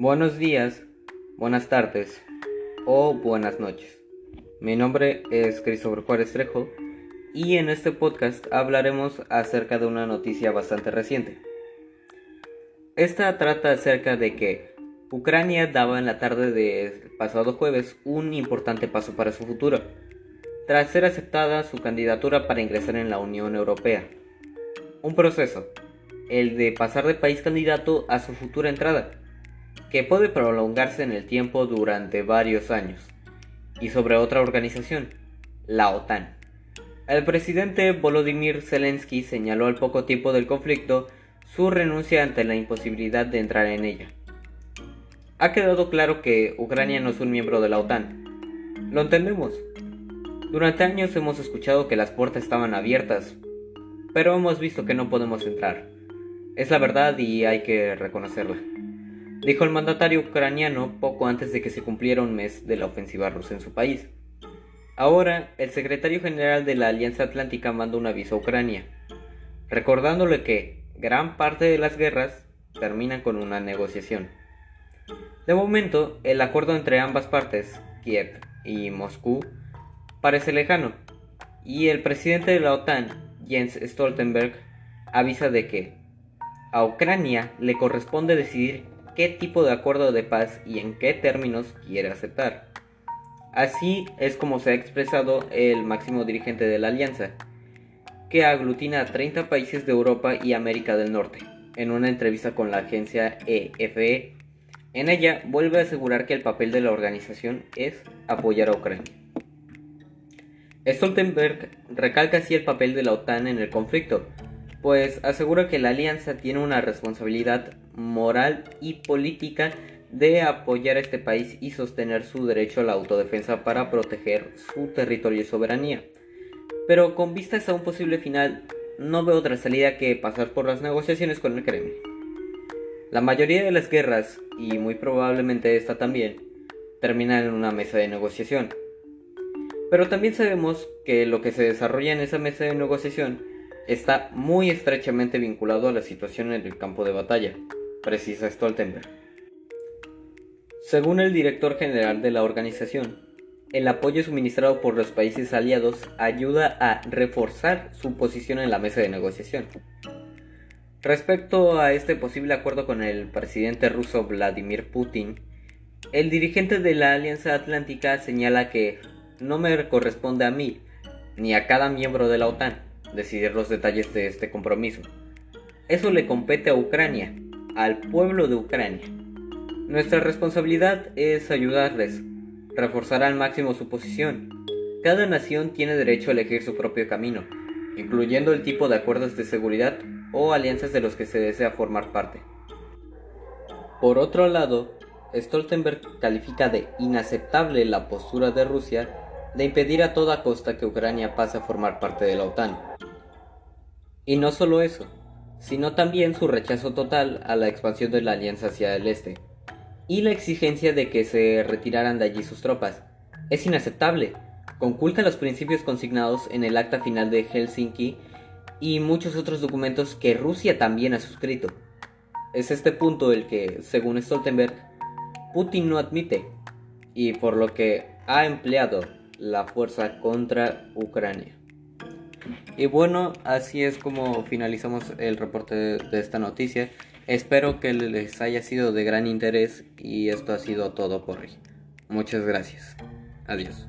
Buenos días, buenas tardes o buenas noches. Mi nombre es Cristóbal Juárez Trejo y en este podcast hablaremos acerca de una noticia bastante reciente. Esta trata acerca de que Ucrania daba en la tarde del pasado jueves un importante paso para su futuro, tras ser aceptada su candidatura para ingresar en la Unión Europea. Un proceso, el de pasar de país candidato a su futura entrada que puede prolongarse en el tiempo durante varios años, y sobre otra organización, la OTAN. El presidente Volodymyr Zelensky señaló al poco tiempo del conflicto su renuncia ante la imposibilidad de entrar en ella. Ha quedado claro que Ucrania no es un miembro de la OTAN. Lo entendemos. Durante años hemos escuchado que las puertas estaban abiertas, pero hemos visto que no podemos entrar. Es la verdad y hay que reconocerla dijo el mandatario ucraniano poco antes de que se cumpliera un mes de la ofensiva rusa en su país. Ahora, el secretario general de la Alianza Atlántica manda un aviso a Ucrania, recordándole que gran parte de las guerras terminan con una negociación. De momento, el acuerdo entre ambas partes, Kiev y Moscú, parece lejano, y el presidente de la OTAN, Jens Stoltenberg, avisa de que a Ucrania le corresponde decidir qué tipo de acuerdo de paz y en qué términos quiere aceptar. Así es como se ha expresado el máximo dirigente de la alianza, que aglutina a 30 países de Europa y América del Norte, en una entrevista con la agencia EFE. En ella vuelve a asegurar que el papel de la organización es apoyar a Ucrania. Stoltenberg recalca así el papel de la OTAN en el conflicto, pues asegura que la alianza tiene una responsabilidad moral y política de apoyar a este país y sostener su derecho a la autodefensa para proteger su territorio y soberanía. Pero con vistas a un posible final, no veo otra salida que pasar por las negociaciones con el Kremlin. La mayoría de las guerras, y muy probablemente esta también, terminan en una mesa de negociación. Pero también sabemos que lo que se desarrolla en esa mesa de negociación está muy estrechamente vinculado a la situación en el campo de batalla, precisa Stoltenberg. Según el director general de la organización, el apoyo suministrado por los países aliados ayuda a reforzar su posición en la mesa de negociación. Respecto a este posible acuerdo con el presidente ruso Vladimir Putin, el dirigente de la Alianza Atlántica señala que no me corresponde a mí ni a cada miembro de la OTAN decidir los detalles de este compromiso. Eso le compete a Ucrania, al pueblo de Ucrania. Nuestra responsabilidad es ayudarles, reforzar al máximo su posición. Cada nación tiene derecho a elegir su propio camino, incluyendo el tipo de acuerdos de seguridad o alianzas de los que se desea formar parte. Por otro lado, Stoltenberg califica de inaceptable la postura de Rusia de impedir a toda costa que Ucrania pase a formar parte de la OTAN. Y no solo eso, sino también su rechazo total a la expansión de la alianza hacia el este, y la exigencia de que se retiraran de allí sus tropas. Es inaceptable, conculca los principios consignados en el acta final de Helsinki y muchos otros documentos que Rusia también ha suscrito. Es este punto el que, según Stoltenberg, Putin no admite, y por lo que ha empleado la fuerza contra Ucrania. Y bueno, así es como finalizamos el reporte de, esta noticia. Espero que les haya sido de gran interés y esto ha sido todo por hoy. Muchas gracias. Adiós.